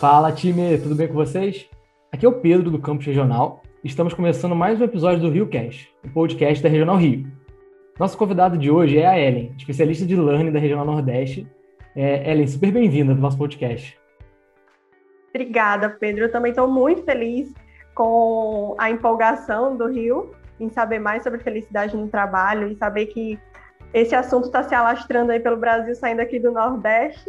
Fala time, tudo bem com vocês? Aqui é o Pedro do Campus Regional. Estamos começando mais um episódio do Rio Cast, o podcast da Regional Rio. Nosso convidado de hoje é a Ellen, especialista de learning da Regional Nordeste. É, Ellen, super bem-vinda ao nosso podcast. Obrigada, Pedro. Eu também estou muito feliz com a empolgação do Rio em saber mais sobre felicidade no trabalho e saber que esse assunto está se alastrando aí pelo Brasil, saindo aqui do Nordeste.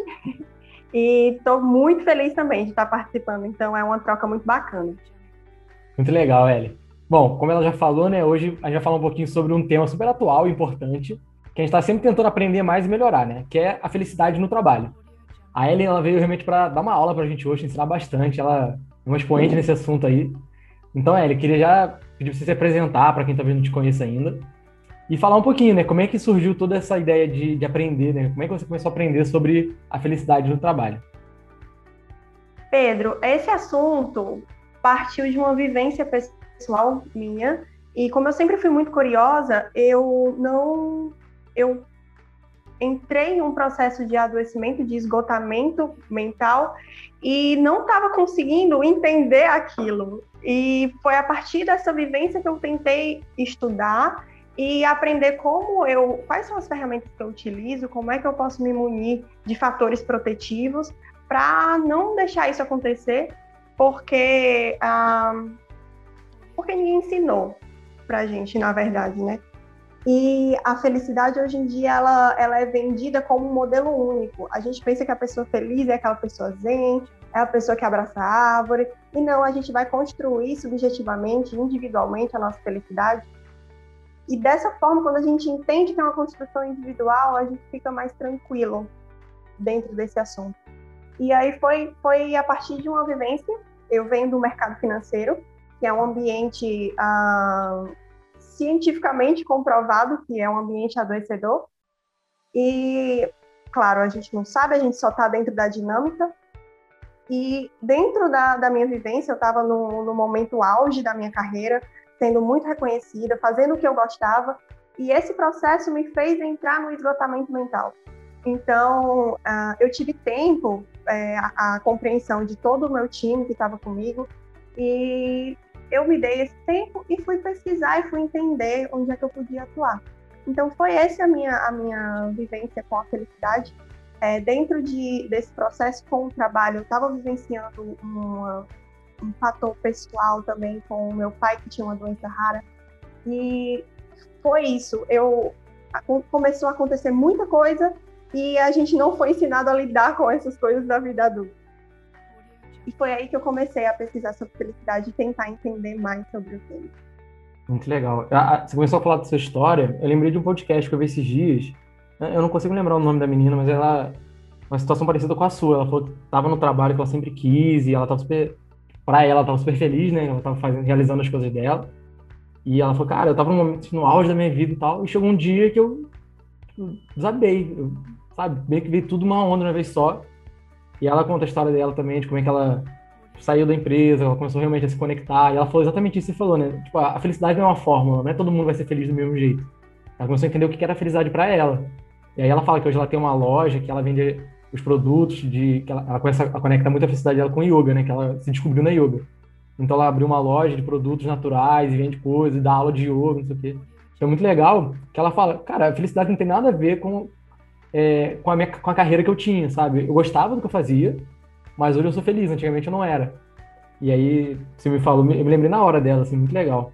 E estou muito feliz também de estar participando, então é uma troca muito bacana. Muito legal, Eli. Bom, como ela já falou, né, hoje a gente vai falar um pouquinho sobre um tema super atual e importante, que a gente está sempre tentando aprender mais e melhorar, né, que é a felicidade no trabalho. A Ellen, ela veio realmente para dar uma aula para a gente hoje, ensinar bastante, ela é uma expoente nesse assunto aí. Então, Ellen, queria já pedir para você se apresentar para quem está vendo não te conhece ainda e falar um pouquinho, né? Como é que surgiu toda essa ideia de, de aprender, né? Como é que você começou a aprender sobre a felicidade no trabalho? Pedro, esse assunto partiu de uma vivência pessoal minha e como eu sempre fui muito curiosa, eu não eu entrei em um processo de adoecimento, de esgotamento mental e não estava conseguindo entender aquilo. E foi a partir dessa vivência que eu tentei estudar e aprender como eu, quais são as ferramentas que eu utilizo, como é que eu posso me munir de fatores protetivos para não deixar isso acontecer, porque ah, porque ninguém ensinou para gente, na verdade, né? E a felicidade hoje em dia ela, ela é vendida como um modelo único. A gente pensa que a pessoa feliz é aquela pessoa zen, é a pessoa que abraça a árvore. E não, a gente vai construir subjetivamente, individualmente a nossa felicidade e dessa forma, quando a gente entende que é uma construção individual, a gente fica mais tranquilo dentro desse assunto. E aí foi, foi a partir de uma vivência, eu venho do mercado financeiro, que é um ambiente ah, cientificamente comprovado que é um ambiente adoecedor. E, claro, a gente não sabe, a gente só está dentro da dinâmica. E dentro da, da minha vivência, eu estava no, no momento auge da minha carreira, sendo muito reconhecida, fazendo o que eu gostava, e esse processo me fez entrar no esgotamento mental. Então, uh, eu tive tempo, é, a, a, compreensão de todo o meu time que estava comigo, e eu me dei esse tempo e fui pesquisar e fui entender onde é que eu podia atuar. Então, foi essa a minha, a minha vivência com a felicidade. É, dentro de, desse processo com o trabalho, eu estava vivenciando uma, um fator pessoal também com o meu pai, que tinha uma doença rara. E foi isso. Eu começou a acontecer muita coisa e a gente não foi ensinado a lidar com essas coisas da vida adulta. E foi aí que eu comecei a pesquisar sobre felicidade e tentar entender mais sobre o tema. Muito legal. Você começou a falar da sua história. Eu lembrei de um podcast que eu vi esses dias. Eu não consigo lembrar o nome da menina, mas ela uma situação parecida com a sua. Ela falou que estava no trabalho que ela sempre quis e ela estava super para ela, ela tava super feliz, né? Ela tava fazendo, realizando as coisas dela. E ela falou, cara, eu tava no momento, no auge da minha vida e tal, e chegou um dia que eu tipo, desabei, eu, sabe? Meio que veio tudo uma onda uma vez só. E ela conta a história dela também, de como é que ela saiu da empresa, ela começou realmente a se conectar, e ela falou exatamente isso que você falou, né? Tipo, a felicidade não é uma fórmula, não é todo mundo vai ser feliz do mesmo jeito. Ela começou a entender o que era felicidade para ela. E aí ela fala que hoje ela tem uma loja que ela vende os produtos de que ela, ela começa a conectar muito a felicidade dela com yoga, né? Que ela se descobriu na yoga. Então ela abriu uma loja de produtos naturais e vende coisas, e dá aula de yoga, não sei o quê. Então é muito legal que ela fala, cara, a felicidade não tem nada a ver com, é, com, a minha, com a carreira que eu tinha, sabe? Eu gostava do que eu fazia, mas hoje eu sou feliz, antigamente eu não era. E aí, você me falou, eu me lembrei na hora dela, assim, muito legal.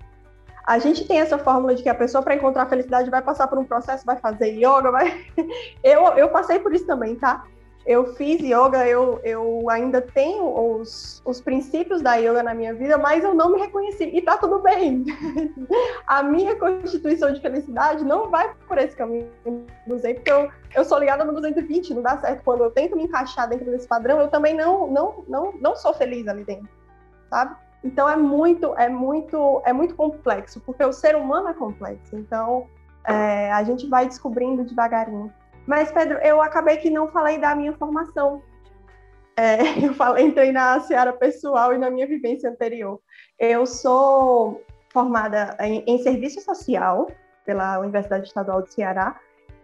A gente tem essa fórmula de que a pessoa, para encontrar felicidade, vai passar por um processo, vai fazer yoga, vai. Eu, eu passei por isso também, tá? Eu fiz yoga, eu, eu ainda tenho os, os princípios da yoga na minha vida, mas eu não me reconheci. E tá tudo bem. a minha constituição de felicidade não vai por esse caminho, porque eu, eu sou ligada no 220, não dá certo. Quando eu tento me encaixar dentro desse padrão, eu também não, não, não, não sou feliz ali dentro, sabe? Então é muito, é muito, é muito complexo, porque o ser humano é complexo. Então é, a gente vai descobrindo devagarinho. Mas, Pedro, eu acabei que não falei da minha formação. É, eu falei, entrei na seara pessoal e na minha vivência anterior. Eu sou formada em, em serviço social pela Universidade Estadual do Ceará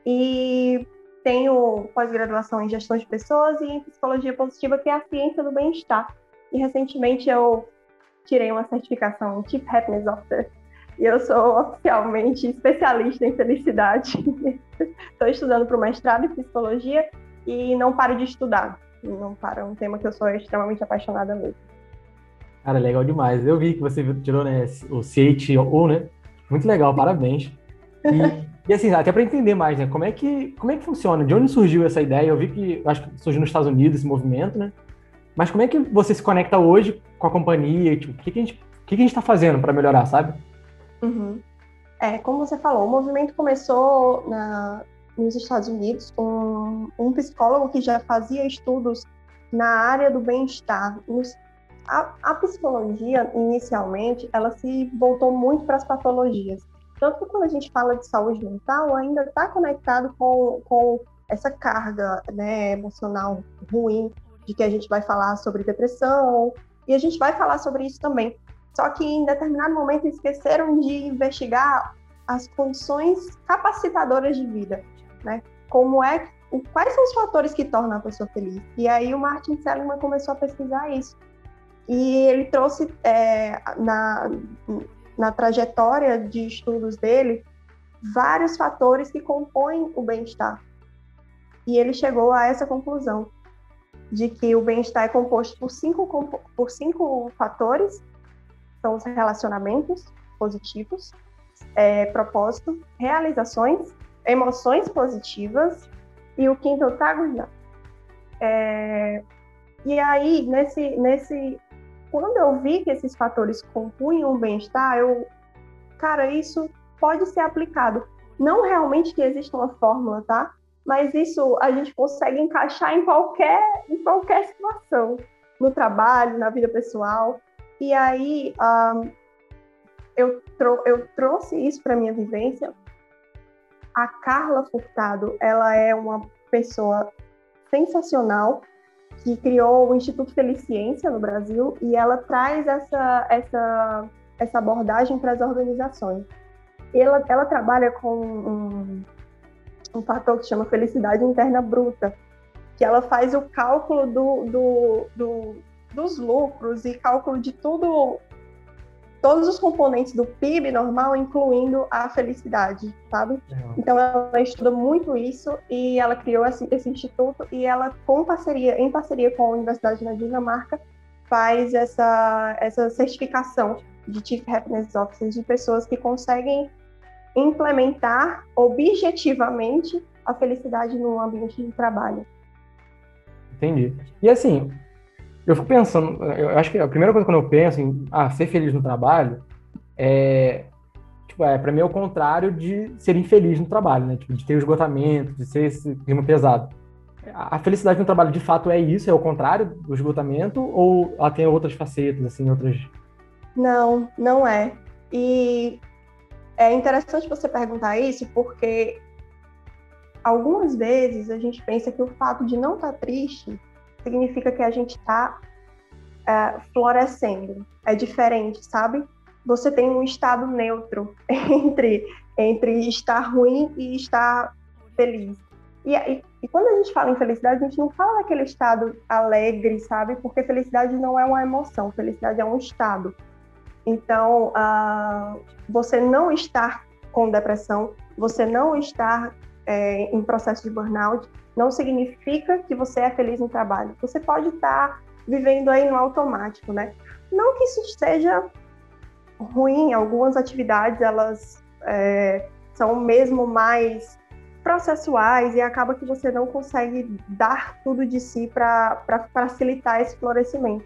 e tenho pós-graduação em gestão de pessoas e em psicologia positiva, que é a ciência do bem-estar. E recentemente eu tirei uma certificação Chief Happiness Officer. E eu sou oficialmente especialista em felicidade. Estou estudando para o mestrado em psicologia e não paro de estudar. Não para, é um tema que eu sou extremamente apaixonada mesmo. Cara, legal demais. Eu vi que você tirou né, o CHO, né? Muito legal, parabéns. E, e assim, até para entender mais, né? Como é, que, como é que funciona? De onde surgiu essa ideia? Eu vi que acho que surgiu nos Estados Unidos esse movimento, né? Mas como é que você se conecta hoje com a companhia? Tipo, o que, que a gente está fazendo para melhorar, sabe? Uhum. É, como você falou, o movimento começou na, nos Estados Unidos com um psicólogo que já fazia estudos na área do bem-estar. A, a, psicologia, inicialmente, ela se voltou muito para as patologias. Tanto que quando a gente fala de saúde mental, ainda está conectado com, com essa carga né, emocional ruim, de que a gente vai falar sobre depressão, e a gente vai falar sobre isso também. Só que em determinado momento esqueceram de investigar as condições capacitadoras de vida, né? Como é, quais são os fatores que tornam a pessoa feliz? E aí o Martin Seligman começou a pesquisar isso. E ele trouxe é, na, na trajetória de estudos dele vários fatores que compõem o bem-estar. E ele chegou a essa conclusão de que o bem-estar é composto por cinco, por cinco fatores, são os relacionamentos positivos, é, propósito, realizações, emoções positivas e o quinto é É, e aí, nesse, nesse, quando eu vi que esses fatores compunham o bem-estar, eu, cara, isso pode ser aplicado. Não realmente que exista uma fórmula, tá? Mas isso a gente consegue encaixar em qualquer, em qualquer situação, no trabalho, na vida pessoal. E aí um, eu, eu trouxe isso para minha vivência. A Carla Furtado, ela é uma pessoa sensacional que criou o Instituto Feliciência no Brasil e ela traz essa, essa, essa abordagem para as organizações. Ela, ela trabalha com um, um fator que chama felicidade interna bruta, que ela faz o cálculo do, do, do dos lucros e cálculo de tudo, todos os componentes do PIB normal, incluindo a felicidade, sabe? Então ela estuda muito isso e ela criou esse, esse, instituto e ela, com parceria, em parceria com a Universidade na Dinamarca, faz essa, essa certificação de Chief Happiness Officers de pessoas que conseguem implementar objetivamente a felicidade no ambiente de trabalho. Entendi. E assim, eu fico pensando, eu acho que a primeira coisa quando eu penso em ah, ser feliz no trabalho é, tipo, é para mim é o contrário de ser infeliz no trabalho, né? Tipo, de ter esgotamento, de ser esse clima pesado. A felicidade no trabalho de fato é isso, é o contrário do esgotamento ou ela tem outras facetas, assim, outras? Não, não é. E é interessante você perguntar isso porque algumas vezes a gente pensa que o fato de não estar tá triste significa que a gente está é, florescendo. É diferente, sabe? Você tem um estado neutro entre, entre estar ruim e estar feliz. E, e, e, quando a gente fala em felicidade, a gente não fala daquele estado alegre, sabe? Porque felicidade não é uma emoção, felicidade é um estado. Então, uh, você não estar com depressão, você não estar é, em processo de burnout, não significa que você é feliz no trabalho. Você pode estar vivendo aí no automático, né? Não que isso seja ruim, algumas atividades elas é, são mesmo mais processuais e acaba que você não consegue dar tudo de si para facilitar esse florescimento.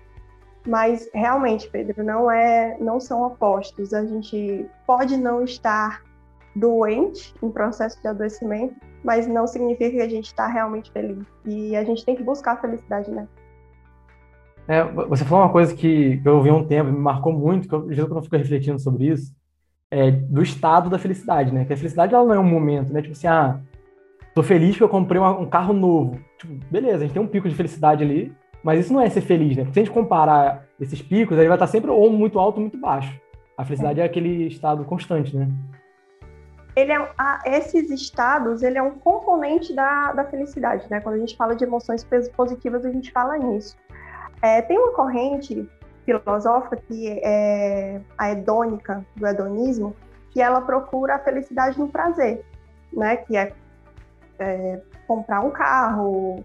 Mas realmente, Pedro, não é, não são opostos. A gente pode não estar doente, em processo de adoecimento, mas não significa que a gente está realmente feliz. E a gente tem que buscar a felicidade, né? É, você falou uma coisa que eu ouvi há um tempo, me marcou muito, que eu já não fico refletindo sobre isso, é do estado da felicidade, né? Que a felicidade ela não é um momento, né? Tipo assim, ah, tô feliz porque eu comprei uma, um carro novo. Tipo, beleza, a gente tem um pico de felicidade ali, mas isso não é ser feliz, né? Porque se a gente comparar esses picos, ele vai estar sempre ou muito alto ou muito baixo. A felicidade é, é aquele estado constante, né? Ele é, a, esses estados, ele é um componente da, da felicidade, né? Quando a gente fala de emoções positivas, a gente fala nisso. É, tem uma corrente filosófica que é a hedônica, do hedonismo, que ela procura a felicidade no prazer, né? Que é, é comprar um carro,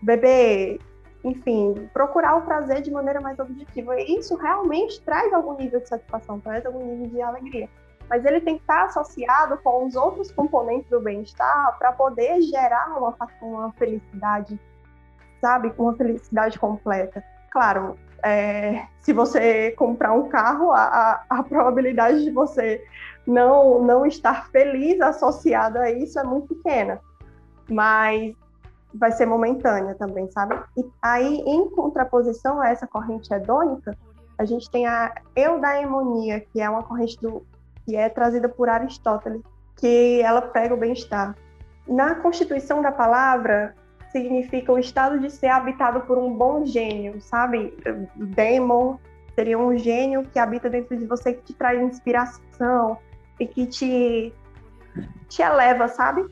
beber, enfim, procurar o prazer de maneira mais objetiva. E isso realmente traz algum nível de satisfação, traz algum nível de alegria. Mas ele tem que estar associado com os outros componentes do bem-estar para poder gerar uma, uma felicidade, sabe? Uma felicidade completa. Claro, é, se você comprar um carro, a, a, a, probabilidade de você não, não estar feliz associada a isso é muito pequena. Mas vai ser momentânea também, sabe? E aí, em contraposição a essa corrente hedônica, a gente tem a eudaimonia, que é uma corrente do, que é trazida por Aristóteles, que ela prega o bem-estar. Na constituição da palavra, significa o estado de ser habitado por um bom gênio, sabe? Daemon seria um gênio que habita dentro de você, que te traz inspiração e que te, te eleva, sabe?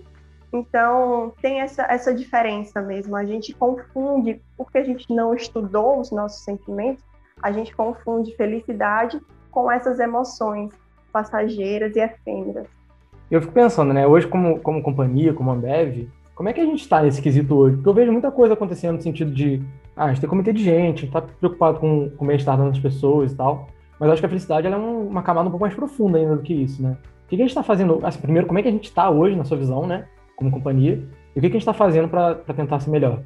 Então, tem essa, essa diferença mesmo. A gente confunde, porque a gente não estudou os nossos sentimentos, a gente confunde felicidade com essas emoções passageiras e efêmeras. Eu fico pensando, né? Hoje, como, como companhia, como Ambev, como é que a gente está nesse quesito hoje? Porque eu vejo muita coisa acontecendo no sentido de, ah, a gente tem comitê de gente, está preocupado com, com o bem-estar das pessoas e tal. Mas eu acho que a felicidade é um, uma camada um pouco mais profunda ainda do que isso, né? O que, que a gente está fazendo? Assim, primeiro, como é que a gente está hoje, na sua visão, né? como companhia, e o que, que a gente está fazendo para tentar ser melhor?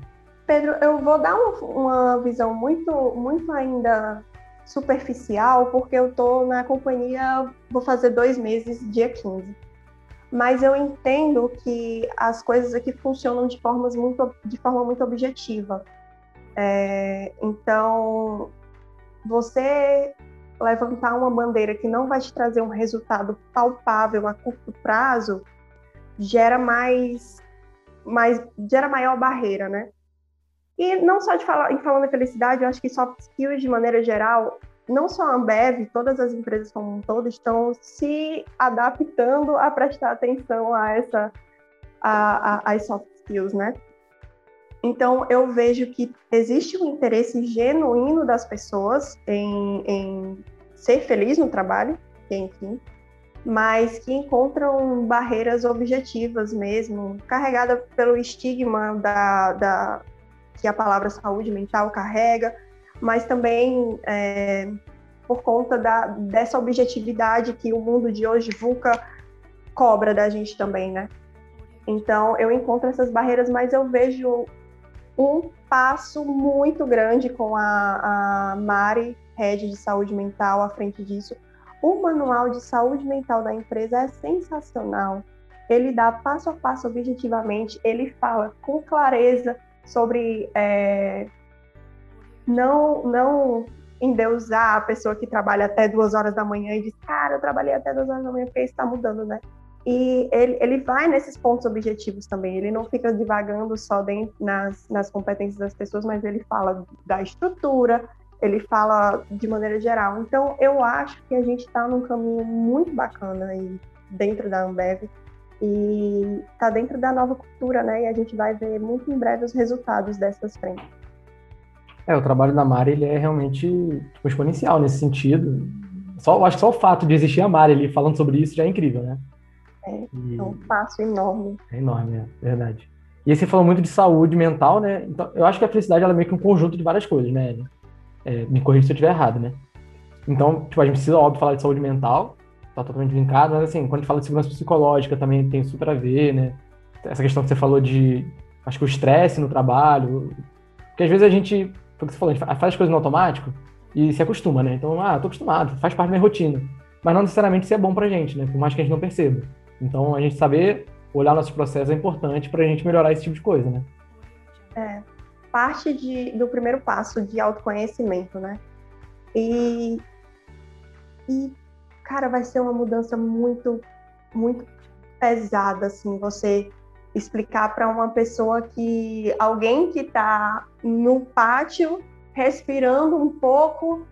Pedro, eu vou dar um, uma visão muito, muito ainda superficial, porque eu estou na companhia, vou fazer dois meses, dia 15. Mas eu entendo que as coisas aqui funcionam de, formas muito, de forma muito objetiva. É, então, você levantar uma bandeira que não vai te trazer um resultado palpável a curto prazo, gera mais, mais gera maior barreira, né? E não só de falar, em falando em felicidade, eu acho que soft skills de maneira geral, não só a Ambev, todas as empresas como um todo estão se adaptando a prestar atenção a essa a, a, as soft skills, né? Então eu vejo que existe um interesse genuíno das pessoas em, em ser feliz no trabalho, enfim, mas que encontram barreiras objetivas mesmo, carregada pelo estigma da, da que a palavra saúde mental carrega, mas também é, por conta da, dessa objetividade que o mundo de hoje VUCA cobra da gente também, né? Então, eu encontro essas barreiras, mas eu vejo um passo muito grande com a, a Mari, Head de Saúde Mental, à frente disso, o manual de saúde mental da empresa é sensacional. Ele dá passo a passo objetivamente, ele fala com clareza sobre é, não, não endeusar a pessoa que trabalha até duas horas da manhã e diz, cara, eu trabalhei até duas horas da manhã porque está mudando, né? E ele, ele vai nesses pontos objetivos também, ele não fica divagando só dentro, nas, nas competências das pessoas, mas ele fala da estrutura, ele fala de maneira geral. Então, eu acho que a gente está num caminho muito bacana aí dentro da Ambev e está dentro da nova cultura, né? E a gente vai ver muito em breve os resultados dessas frentes. É, o trabalho da Mari ele é realmente tipo, exponencial nesse sentido. Só, acho que só o fato de existir a Mari ali falando sobre isso já é incrível, né? É, e... é um passo enorme. É enorme, é verdade. E aí você falou muito de saúde mental, né? Então, eu acho que a felicidade ela é meio que um conjunto de várias coisas, né? É, me corrija se eu estiver errado, né? Então, tipo, a gente precisa, óbvio, falar de saúde mental, tá totalmente linkado, mas assim, quando a gente fala de segurança psicológica também tem super a ver, né? Essa questão que você falou de, acho que o estresse no trabalho, porque às vezes a gente, foi o que você falou, a gente faz as coisas no automático e se acostuma, né? Então, ah, tô acostumado, faz parte da minha rotina. Mas não necessariamente isso é bom pra gente, né? Por mais que a gente não perceba. Então, a gente saber olhar nossos processos é importante pra gente melhorar esse tipo de coisa, né? É, parte de, do primeiro passo de autoconhecimento, né? E, e, cara, vai ser uma mudança muito, muito pesada, assim, você explicar para uma pessoa que alguém que está no pátio respirando um pouco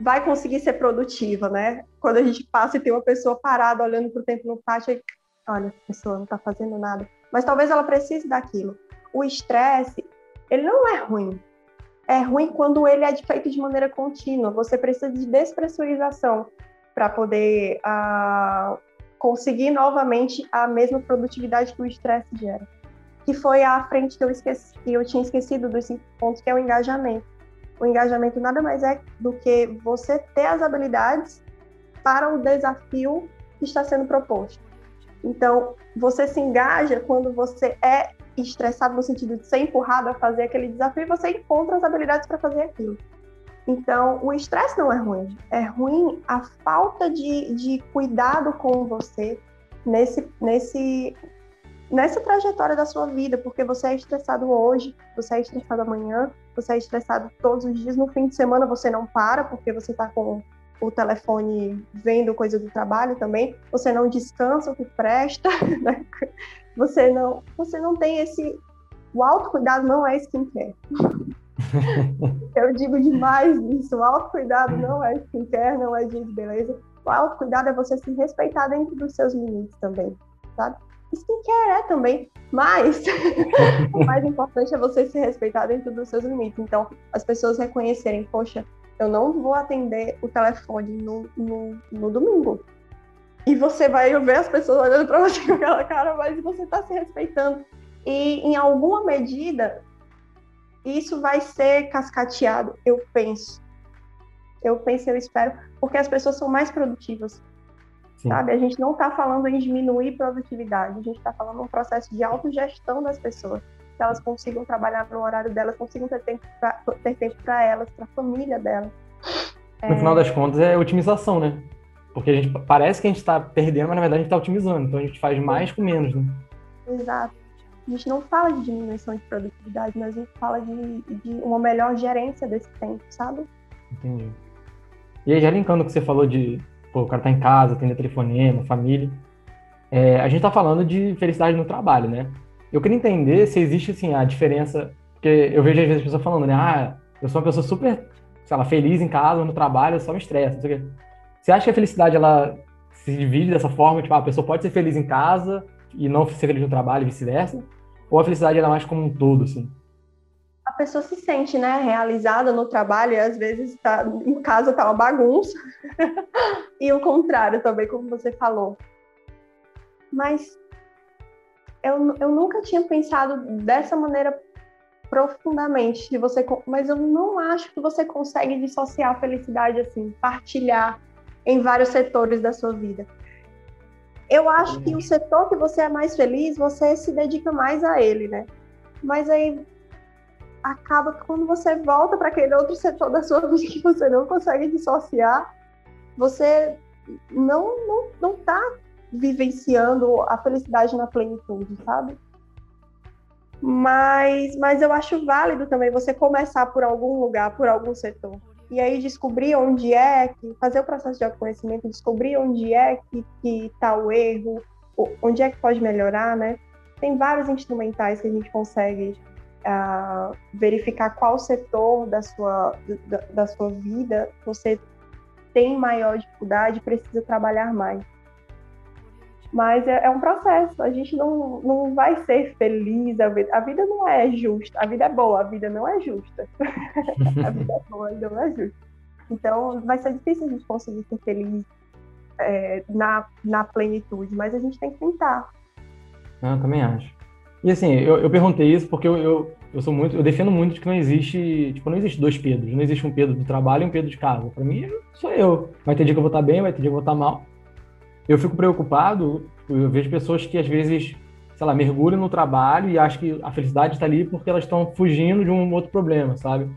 vai conseguir ser produtiva, né? Quando a gente passa e tem uma pessoa parada olhando para o tempo no pátio, olha, essa pessoa não está fazendo nada, mas talvez ela precise daquilo. O estresse, ele não é ruim. É ruim quando ele é feito de maneira contínua. Você precisa de despressurização para poder uh, conseguir novamente a mesma produtividade que o estresse gera. Que foi a frente que eu esqueci, que eu tinha esquecido dos cinco pontos, que é o engajamento. O engajamento nada mais é do que você ter as habilidades para o desafio que está sendo proposto. Então, você se engaja quando você é estressado no sentido de ser empurrado a fazer aquele desafio e você encontra as habilidades para fazer aquilo. Então, o estresse não é ruim. É ruim a falta de, de cuidado com você nesse, nesse, nessa trajetória da sua vida, porque você é estressado hoje, você é estressado amanhã, você é estressado todos os dias. No fim de semana você não para, porque você está com o telefone vendo coisa do trabalho também. Você não descansa o que presta, né? Você não, você não tem esse. O autocuidado não é skincare. Eu digo demais isso. O autocuidado não é skincare, não é dia de beleza. O autocuidado é você se respeitar dentro dos seus limites também, sabe? Skincare é também, mas o mais importante é você se respeitar dentro dos seus limites. Então, as pessoas reconhecerem, poxa, eu não vou atender o telefone no, no, no domingo. E você vai ver as pessoas olhando para você com aquela cara, mas você está se respeitando. E, em alguma medida, isso vai ser cascateado, eu penso. Eu penso, eu espero, porque as pessoas são mais produtivas. Sim. Sabe? A gente não está falando em diminuir produtividade, a gente está falando um processo de autogestão das pessoas. Que elas consigam trabalhar no horário delas, consigam ter tempo para elas, para a família delas. No é... final das contas, é otimização, né? Porque a gente parece que a gente está perdendo, mas na verdade a gente está otimizando. Então a gente faz mais com menos, né? Exato. A gente não fala de diminuição de produtividade, mas a gente fala de, de uma melhor gerência desse tempo, sabe? Entendi. E aí, já linkando o que você falou de pô, o cara tá em casa, atender telefonema, família. É, a gente tá falando de felicidade no trabalho, né? Eu queria entender se existe, assim, a diferença... Porque eu vejo às vezes as pessoas falando, né? Ah, eu sou uma pessoa super, sei lá, feliz em casa, no trabalho, eu só me estresse, não sei o quê. Você acha que a felicidade ela se divide dessa forma? Tipo, ah, a pessoa pode ser feliz em casa e não ser feliz no trabalho e vice-versa? Ou a felicidade ela é mais como um todo, assim? A pessoa se sente, né, realizada no trabalho e às vezes tá, em casa tá uma bagunça. e o contrário também, como você falou. Mas eu, eu nunca tinha pensado dessa maneira profundamente. Se você, mas eu não acho que você consegue dissociar a felicidade assim, partilhar em vários setores da sua vida. Eu acho que o setor que você é mais feliz, você se dedica mais a ele, né? Mas aí acaba que quando você volta para aquele outro setor da sua vida que você não consegue dissociar, você não não não tá vivenciando a felicidade na plenitude, sabe? Mas, mas eu acho válido também você começar por algum lugar, por algum setor e aí descobrir onde é que fazer o processo de autoconhecimento, descobrir onde é que está o erro, onde é que pode melhorar, né? Tem vários instrumentais que a gente consegue uh, verificar qual setor da sua, da, da sua vida você tem maior dificuldade, precisa trabalhar mais. Mas é, é, um processo, a gente não, não vai ser feliz, a vida, a vida não é justa, a vida é boa, a vida não é justa. a vida é boa, a vida não é justa. Então vai ser difícil a gente conseguir ser feliz é, na, na plenitude, mas a gente tem que tentar. Ah, eu também acho. E assim, eu, eu perguntei isso porque eu, eu, eu, sou muito, eu defendo muito de que não existe, tipo, não existe dois Pedros, não existe um Pedro do trabalho e um Pedro de casa. Para mim, sou eu. Vai ter dia que eu vou estar bem, vai ter dia que eu vou estar mal eu fico preocupado, eu vejo pessoas que às vezes, sei lá, mergulham no trabalho e acham que a felicidade está ali porque elas estão fugindo de um outro problema, sabe?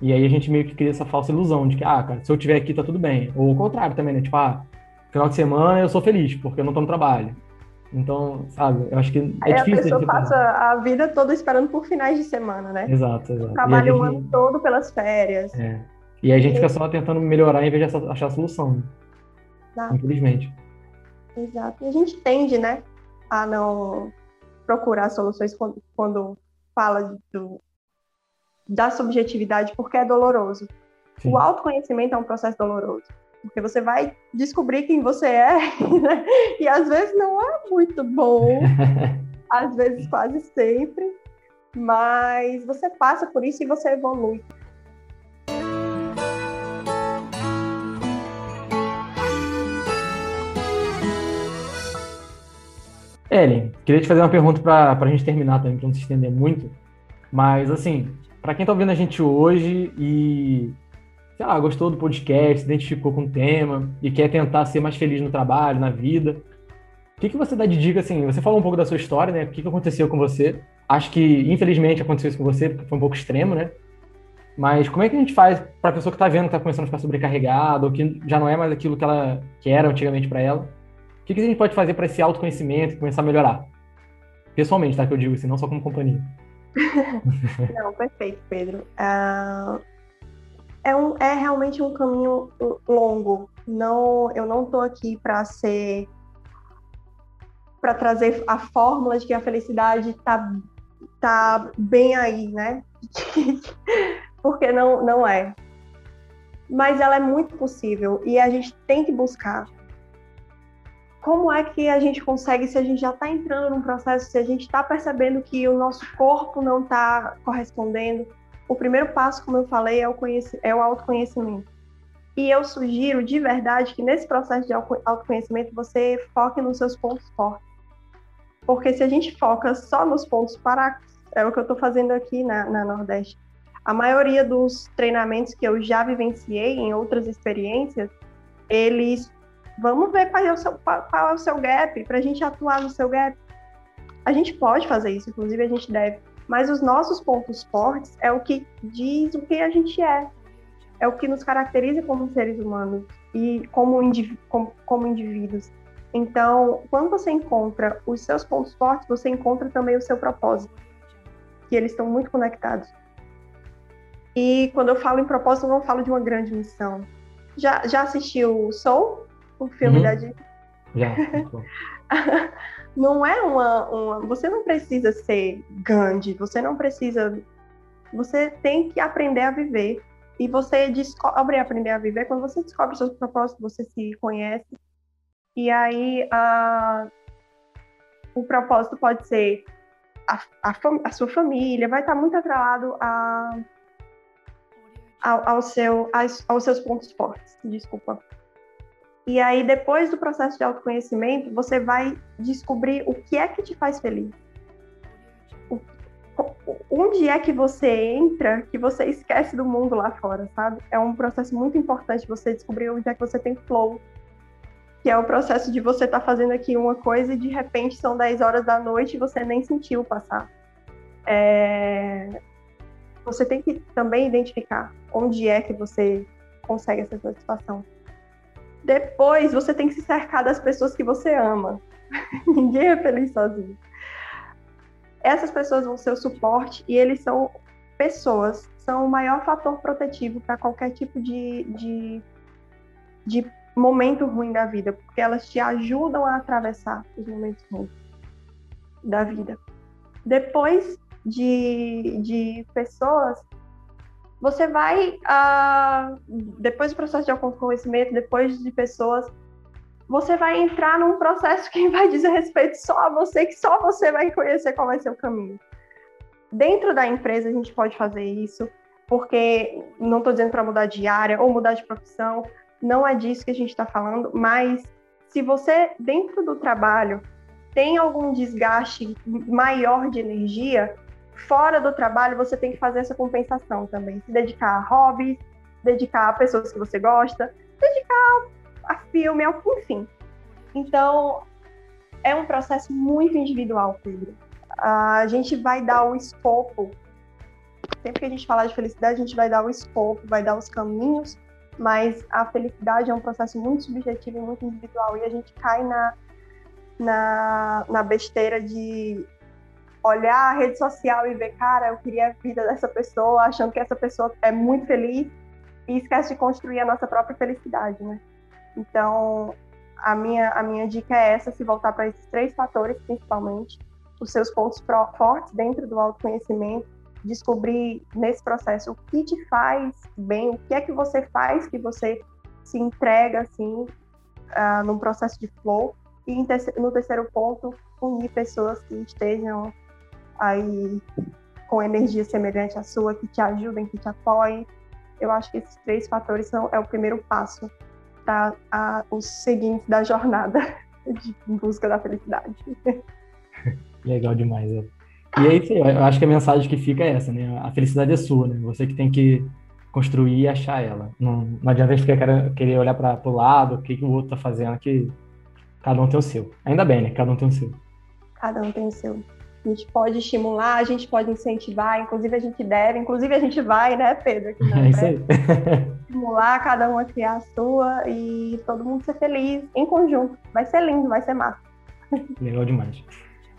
E aí a gente meio que cria essa falsa ilusão de que, ah, cara, se eu estiver aqui tá tudo bem. Ou o contrário também, né? Tipo, ah, final de semana eu sou feliz porque eu não tô no trabalho. Então, sabe, eu acho que é aí difícil. A pessoa passa a vida toda esperando por finais de semana, né? Exato, exato. Trabalha o ano todo pelas férias. É. E aí a gente fica só tentando melhorar em vez de achar a solução. Né? Infelizmente. Exato. E a gente tende, né, a não procurar soluções quando, quando fala do, da subjetividade, porque é doloroso. Sim. O autoconhecimento é um processo doloroso. porque você vai descobrir quem você é, né? e às vezes não é muito bom, às vezes quase sempre, mas você passa por isso e você evolui. Ellen, queria te fazer uma pergunta para a gente terminar também, para não se estender muito. Mas, assim, para quem está ouvindo a gente hoje e, sei lá, gostou do podcast, se identificou com o tema e quer tentar ser mais feliz no trabalho, na vida, o que, que você dá de dica, assim? Você falou um pouco da sua história, né? O que, que aconteceu com você? Acho que, infelizmente, aconteceu isso com você, porque foi um pouco extremo, né? Mas como é que a gente faz para a pessoa que está vendo que está começando a ficar sobrecarregada ou que já não é mais aquilo que ela que era antigamente para ela? Que, que a gente pode fazer para esse autoconhecimento começar a melhorar? Pessoalmente, tá? Que eu digo assim, não só como companhia. não, perfeito, Pedro. Uh, é, um, é realmente um caminho longo. Não, eu não estou aqui para ser para trazer a fórmula de que a felicidade está tá bem aí, né? Porque não, não é. Mas ela é muito possível e a gente tem que buscar. Como é que a gente consegue, se a gente já está entrando num processo, se a gente está percebendo que o nosso corpo não está correspondendo? O primeiro passo, como eu falei, é o, é o autoconhecimento. E eu sugiro de verdade que nesse processo de autoconhecimento você foque nos seus pontos fortes porque se a gente foca só nos pontos para é o que eu estou fazendo aqui na, na Nordeste. A maioria dos treinamentos que eu já vivenciei em outras experiências, eles vamos ver qual é o seu, qual é o seu gap, para a gente atuar no seu gap. A gente pode fazer isso, inclusive a gente deve, mas os nossos pontos fortes é o que diz o que a gente é, é o que nos caracteriza como seres humanos e como, indiví como, como indivíduos. Então, quando você encontra os seus pontos fortes, você encontra também o seu propósito, que eles estão muito conectados. E quando eu falo em propósito, eu não falo de uma grande missão. Já, já assistiu Soul, o filme uhum. da Disney? Não é uma, uma. Você não precisa ser Gandhi, você não precisa. Você tem que aprender a viver. E você descobre aprender a viver quando você descobre seus propósitos, você se conhece e aí a, o propósito pode ser a, a, a, sua família, vai estar muito atrelado a, ao, ao seu, aos seus pontos fortes, desculpa. E aí, depois do processo de autoconhecimento, você vai descobrir o que é que te faz feliz. Onde é que você entra que você esquece do mundo lá fora, sabe? É um processo muito importante você descobrir onde é que você tem flow, que é o processo de você estar tá fazendo aqui uma coisa e de repente são 10 horas da noite e você nem sentiu passar. É... Você tem que também identificar onde é que você consegue essa satisfação. Depois, você tem que se cercar das pessoas que você ama. Ninguém é feliz sozinho. Essas pessoas vão ser o suporte e eles são pessoas, são o maior fator protetivo para qualquer tipo de, de, de momento ruim da vida, porque elas te ajudam a atravessar os momentos ruins da vida. Depois de, de pessoas, você vai, uh, depois do processo de autoconhecimento, depois de pessoas, você vai entrar num processo que vai dizer respeito só a você, que só você vai conhecer qual vai ser o caminho. Dentro da empresa a gente pode fazer isso, porque não estou dizendo para mudar de área ou mudar de profissão, não é disso que a gente está falando, mas se você, dentro do trabalho, tem algum desgaste maior de energia, fora do trabalho você tem que fazer essa compensação também. Se dedicar a hobbies, dedicar a pessoas que você gosta, dedicar a filme, enfim. Então, é um processo muito individual, Pedro. A gente vai dar o escopo. Sempre que a gente falar de felicidade, a gente vai dar o escopo, vai dar os caminhos mas a felicidade é um processo muito subjetivo e muito individual e a gente cai na, na, na besteira de olhar a rede social e ver, cara, eu queria a vida dessa pessoa, achando que essa pessoa é muito feliz e esquece de construir a nossa própria felicidade, né? Então, a minha, a minha dica é essa, se voltar para esses três fatores, principalmente, os seus pontos fortes dentro do autoconhecimento, descobrir nesse processo o que te faz bem, o que é que você faz que você se entrega assim uh, num processo de flow e no terceiro ponto unir pessoas que estejam aí com energia semelhante à sua, que te ajudem, que te apoiem. Eu acho que esses três fatores são é o primeiro passo para os seguintes da jornada de busca da felicidade. Legal demais. É. E é isso aí, eu acho que a mensagem que fica é essa, né? A felicidade é sua, né? Você que tem que construir e achar ela. Não, não adianta a gente ficar querer olhar para o lado, o que, que o outro está fazendo, que cada um tem o seu. Ainda bem, né? Cada um tem o seu. Cada um tem o seu. A gente pode estimular, a gente pode incentivar, inclusive a gente deve, inclusive a gente vai, né, Pedro? Aqui é isso aí. estimular cada um a criar a sua e todo mundo ser feliz em conjunto. Vai ser lindo, vai ser massa. Legal demais.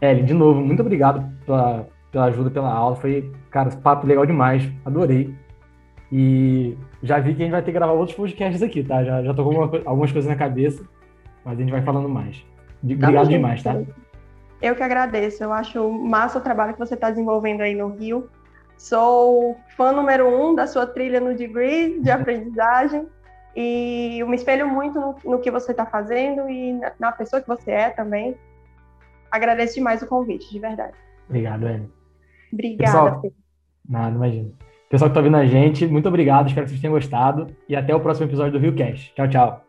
Ellen, de novo, muito obrigado pela, pela ajuda, pela aula. Foi, cara, papo legal demais. Adorei. E já vi que a gente vai ter que gravar outros podcasts aqui, tá? Já, já tô com algumas coisas na cabeça, mas a gente vai falando mais. Obrigado tá demais, tá? Eu que agradeço. Eu acho massa o trabalho que você está desenvolvendo aí no Rio. Sou fã número um da sua trilha no Degree de aprendizagem e eu me espelho muito no, no que você está fazendo e na, na, pessoa que você é também. Agradeço demais o convite, de verdade. Obrigado, Ellen. Obrigada. Pessoal, nada, imagina. Pessoal que está ouvindo a gente, muito obrigado. Espero que vocês tenham gostado e até o próximo episódio do Rio Cast. Tchau, tchau.